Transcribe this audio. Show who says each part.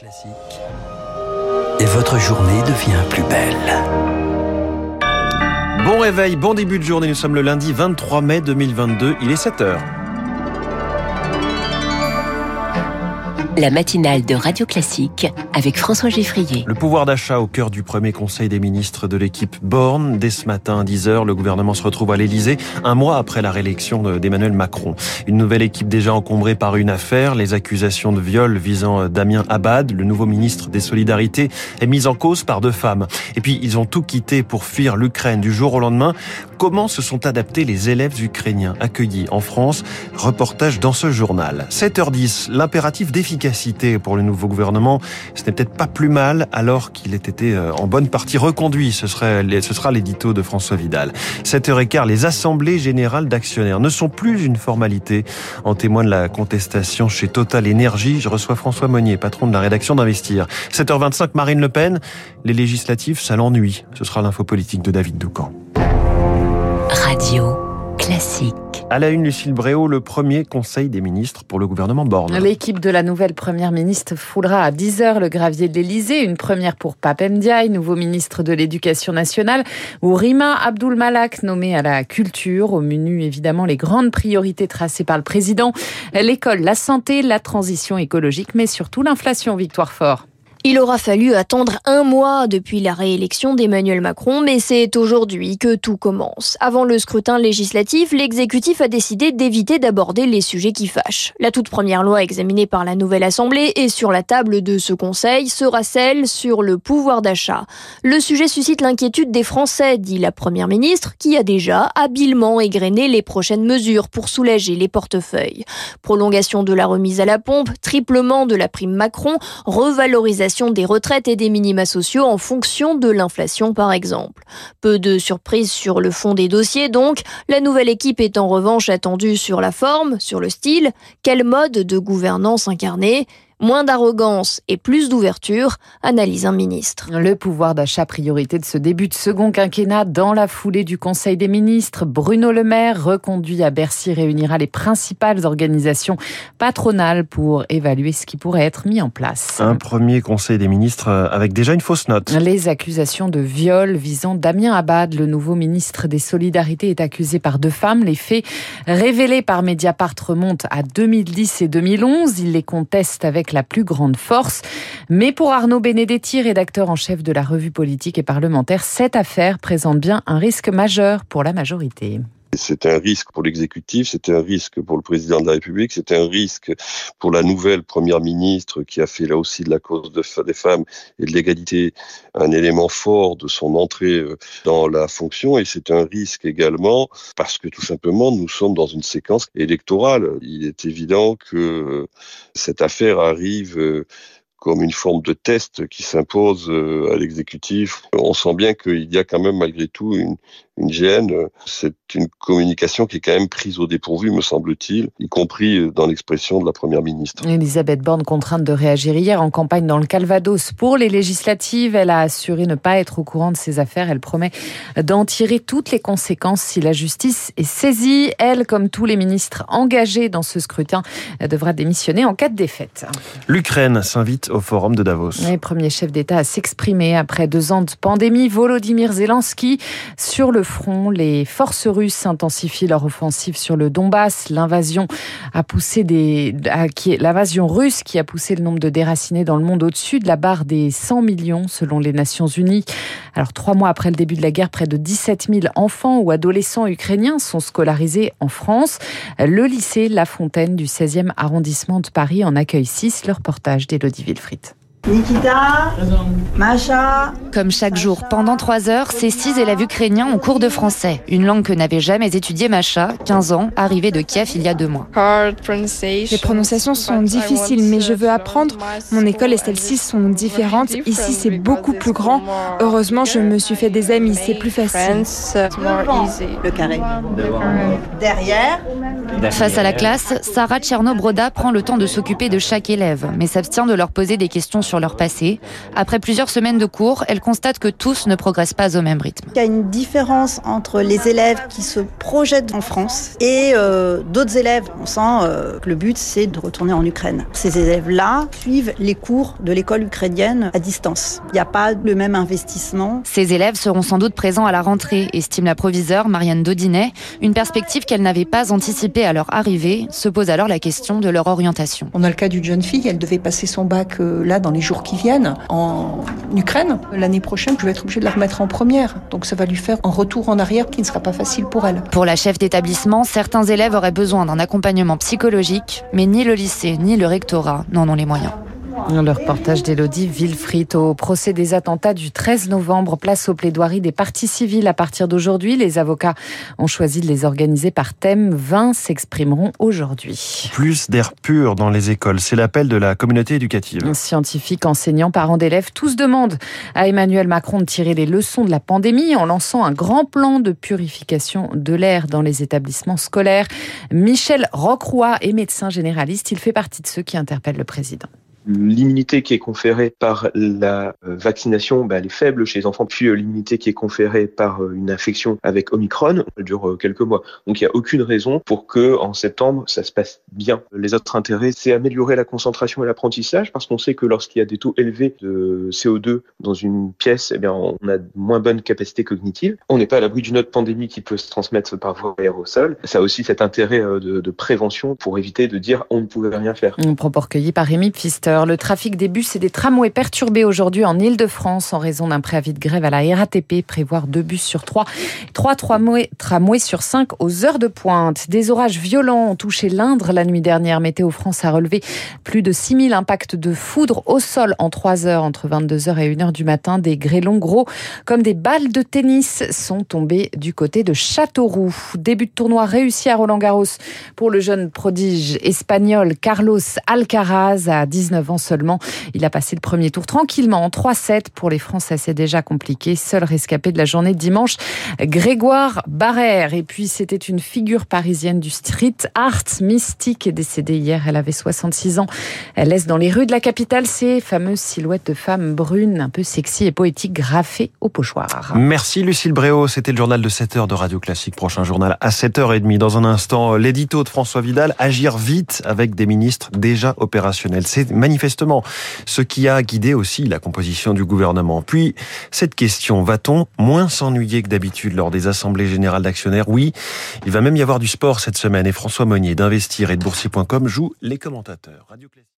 Speaker 1: Classique. Et votre journée devient plus belle.
Speaker 2: Bon réveil, bon début de journée. Nous sommes le lundi 23 mai 2022. Il est 7 heures.
Speaker 3: La matinale de Radio Classique avec François Geffrier.
Speaker 2: Le pouvoir d'achat au cœur du premier conseil des ministres de l'équipe Borne. Dès ce matin à 10h, le gouvernement se retrouve à l'Elysée, un mois après la réélection d'Emmanuel Macron. Une nouvelle équipe déjà encombrée par une affaire. Les accusations de viol visant Damien Abad, le nouveau ministre des Solidarités, est mise en cause par deux femmes. Et puis, ils ont tout quitté pour fuir l'Ukraine du jour au lendemain. Comment se sont adaptés les élèves ukrainiens accueillis en France? Reportage dans ce journal. 7h10, l'impératif d'efficacité pour le nouveau gouvernement, ce n'est peut-être pas plus mal alors qu'il ait été euh, en bonne partie reconduit. Ce, serait, ce sera l'édito de François Vidal. 7h15, les assemblées générales d'actionnaires ne sont plus une formalité. En témoigne la contestation chez Total Énergie. Je reçois François Monnier, patron de la rédaction d'Investir. 7h25, Marine Le Pen. Les législatives, ça l'ennuie. Ce sera l'info politique de David Doucan.
Speaker 3: Radio Classique.
Speaker 2: À la une, Lucille Bréau, le premier conseil des ministres pour le gouvernement Borne.
Speaker 4: L'équipe de la nouvelle première ministre foulera à 10h le gravier de l'Elysée. Une première pour Pape Ndiaye, nouveau ministre de l'Éducation nationale, ou Rima Abdul Malak, nommé à la culture. Au menu, évidemment, les grandes priorités tracées par le président. L'école, la santé, la transition écologique, mais surtout l'inflation, Victoire Fort.
Speaker 5: Il aura fallu attendre un mois depuis la réélection d'Emmanuel Macron, mais c'est aujourd'hui que tout commence. Avant le scrutin législatif, l'exécutif a décidé d'éviter d'aborder les sujets qui fâchent. La toute première loi examinée par la nouvelle Assemblée et sur la table de ce Conseil sera celle sur le pouvoir d'achat. Le sujet suscite l'inquiétude des Français, dit la Première ministre, qui a déjà habilement égrené les prochaines mesures pour soulager les portefeuilles. Prolongation de la remise à la pompe, triplement de la prime Macron, revalorisation des retraites et des minima sociaux en fonction de l'inflation par exemple. Peu de surprises sur le fond des dossiers donc, la nouvelle équipe est en revanche attendue sur la forme, sur le style, quel mode de gouvernance incarner Moins d'arrogance et plus d'ouverture, analyse un ministre.
Speaker 4: Le pouvoir d'achat priorité de ce début de second quinquennat dans la foulée du Conseil des ministres. Bruno Le Maire, reconduit à Bercy, réunira les principales organisations patronales pour évaluer ce qui pourrait être mis en place.
Speaker 2: Un premier Conseil des ministres avec déjà une fausse note.
Speaker 4: Les accusations de viol visant Damien Abad, le nouveau ministre des Solidarités, est accusé par deux femmes. Les faits révélés par Mediapart remontent à 2010 et 2011. Il les conteste avec la plus grande force. Mais pour Arnaud Benedetti, rédacteur en chef de la revue politique et parlementaire, cette affaire présente bien un risque majeur pour la majorité.
Speaker 6: C'est un risque pour l'exécutif, c'est un risque pour le président de la République, c'est un risque pour la nouvelle première ministre qui a fait là aussi de la cause des femmes et de l'égalité un élément fort de son entrée euh, dans la fonction et c'est un risque également parce que tout simplement nous sommes dans une séquence électorale. Il est évident que cette affaire arrive euh, comme une forme de test qui s'impose euh, à l'exécutif. On sent bien qu'il y a quand même malgré tout une, une gêne. C'est une communication qui est quand même prise au dépourvu, me semble-t-il, y compris dans l'expression de la Première ministre.
Speaker 4: Elisabeth Borne, contrainte de réagir hier en campagne dans le Calvados pour les législatives, elle a assuré ne pas être au courant de ces affaires. Elle promet d'en tirer toutes les conséquences si la justice est saisie. Elle, comme tous les ministres engagés dans ce scrutin, devra démissionner en cas de défaite.
Speaker 2: L'Ukraine s'invite au forum de Davos.
Speaker 4: Premier chef d'État à s'exprimer après deux ans de pandémie. Volodymyr Zelensky sur le front. Les forces russes intensifient leur offensive sur le Donbass. L'invasion a poussé des, l'invasion russe qui a poussé le nombre de déracinés dans le monde au-dessus de la barre des 100 millions selon les Nations Unies. Alors trois mois après le début de la guerre, près de 17 000 enfants ou adolescents ukrainiens sont scolarisés en France. Le lycée La Fontaine du 16e arrondissement de Paris en accueille 6. Le reportage d'Élodie Wilfried.
Speaker 7: Nikita, Macha.
Speaker 8: Comme chaque jour, pendant trois heures, ces six élèves ukrainiens ont cours de français, une langue que n'avait jamais étudiée Macha, 15 ans, arrivée de Kiev il y a deux mois.
Speaker 9: Les prononciations sont difficiles, mais je veux apprendre. Mon école et celle-ci sont différentes. Ici, c'est beaucoup plus grand. Heureusement, je me suis fait des amis, c'est plus facile.
Speaker 7: Le carré. Derrière.
Speaker 8: Face à la classe, Sarah Tchernobroda prend le temps de s'occuper de chaque élève, mais s'abstient de leur poser des questions sur leur passé. Après plusieurs semaines de cours, elle constate que tous ne progressent pas au même rythme.
Speaker 10: Il y a une différence entre les élèves qui se projettent en France et euh, d'autres élèves. On sent euh, que le but, c'est de retourner en Ukraine. Ces élèves-là suivent les cours de l'école ukrainienne à distance. Il n'y a pas le même investissement.
Speaker 8: Ces élèves seront sans doute présents à la rentrée, estime la proviseure Marianne Daudinet, une perspective qu'elle n'avait pas anticipée à leur arrivée. Se pose alors la question de leur orientation.
Speaker 11: On a le cas d'une jeune fille, elle devait passer son bac euh, là dans les jours qui viennent en Ukraine. L'année prochaine, je vais être obligée de la remettre en première. Donc ça va lui faire un retour en arrière qui ne sera pas facile pour elle.
Speaker 8: Pour la chef d'établissement, certains élèves auraient besoin d'un accompagnement psychologique, mais ni le lycée ni le rectorat n'en ont les moyens.
Speaker 4: Le reportage d'Elodie Villefrit au procès des attentats du 13 novembre, place aux plaidoiries des parties civiles à partir d'aujourd'hui. Les avocats ont choisi de les organiser par thème. 20 s'exprimeront aujourd'hui.
Speaker 2: Plus d'air pur dans les écoles, c'est l'appel de la communauté éducative.
Speaker 4: Scientifiques, enseignants, parents d'élèves, tous demandent à Emmanuel Macron de tirer les leçons de la pandémie en lançant un grand plan de purification de l'air dans les établissements scolaires. Michel Rocroy est médecin généraliste. Il fait partie de ceux qui interpellent le président
Speaker 12: l'immunité qui est conférée par la euh, vaccination, bah, elle est faible chez les enfants. Puis euh, l'immunité qui est conférée par euh, une infection avec Omicron, elle dure quelques mois. Donc il n'y a aucune raison pour que en septembre ça se passe bien. Les autres intérêts, c'est améliorer la concentration et l'apprentissage parce qu'on sait que lorsqu'il y a des taux élevés de CO2 dans une pièce, eh bien on a moins bonne capacité cognitive. On n'est pas à l'abri d'une autre pandémie qui peut se transmettre par voie aérosol. Ça a aussi cet intérêt de, prévention pour éviter de dire on ne pouvait rien faire.
Speaker 4: Un propos recueilli par Rémi Le trafic des bus et des tramways perturbé aujourd'hui en Ile-de-France en raison d'un préavis de grève à la RATP. Prévoir deux bus sur trois, trois tramways, sur cinq aux heures de pointe. Des orages violents ont touché l'Indre la nuit dernière. Météo France a relevé plus de 6000 impacts de foudre au sol en trois heures entre 22h et 1h du matin. Des grêlons gros comme des balles de tennis sont tombés du côté de Châteauroux. Début de tournoi réussi à Roland Garros pour le jeune prodige espagnol Carlos Alcaraz à 19 ans seulement. Il a passé le premier tour tranquillement en 3-7. Pour les Français, c'est déjà compliqué. Seul rescapé de la journée de dimanche, Grégoire Barrère. Et puis, c'était une figure parisienne du street art mystique décédée hier. Elle avait 66 ans. Elle laisse dans les rues de la capitale ces fameuses silhouettes de femmes brunes, un peu sexy et poétiques, graffées au pochoir.
Speaker 2: Merci Lucille Bréau. C'était le journal de 7h de Radio Classique. Prochain journal à 7h30. Dans un instant, l'édito de François Vidal. Agir vite avec des ministres déjà opérationnels. C'est manifestement ce qui a guidé aussi la composition du gouvernement. Puis, cette question, va-t-on moins s'ennuyer que d'habitude lors des assemblées générales d'actionnaires? Oui, il va même y avoir du sport cette semaine et François Monnier d'Investir et de Boursier.com joue les commentateurs.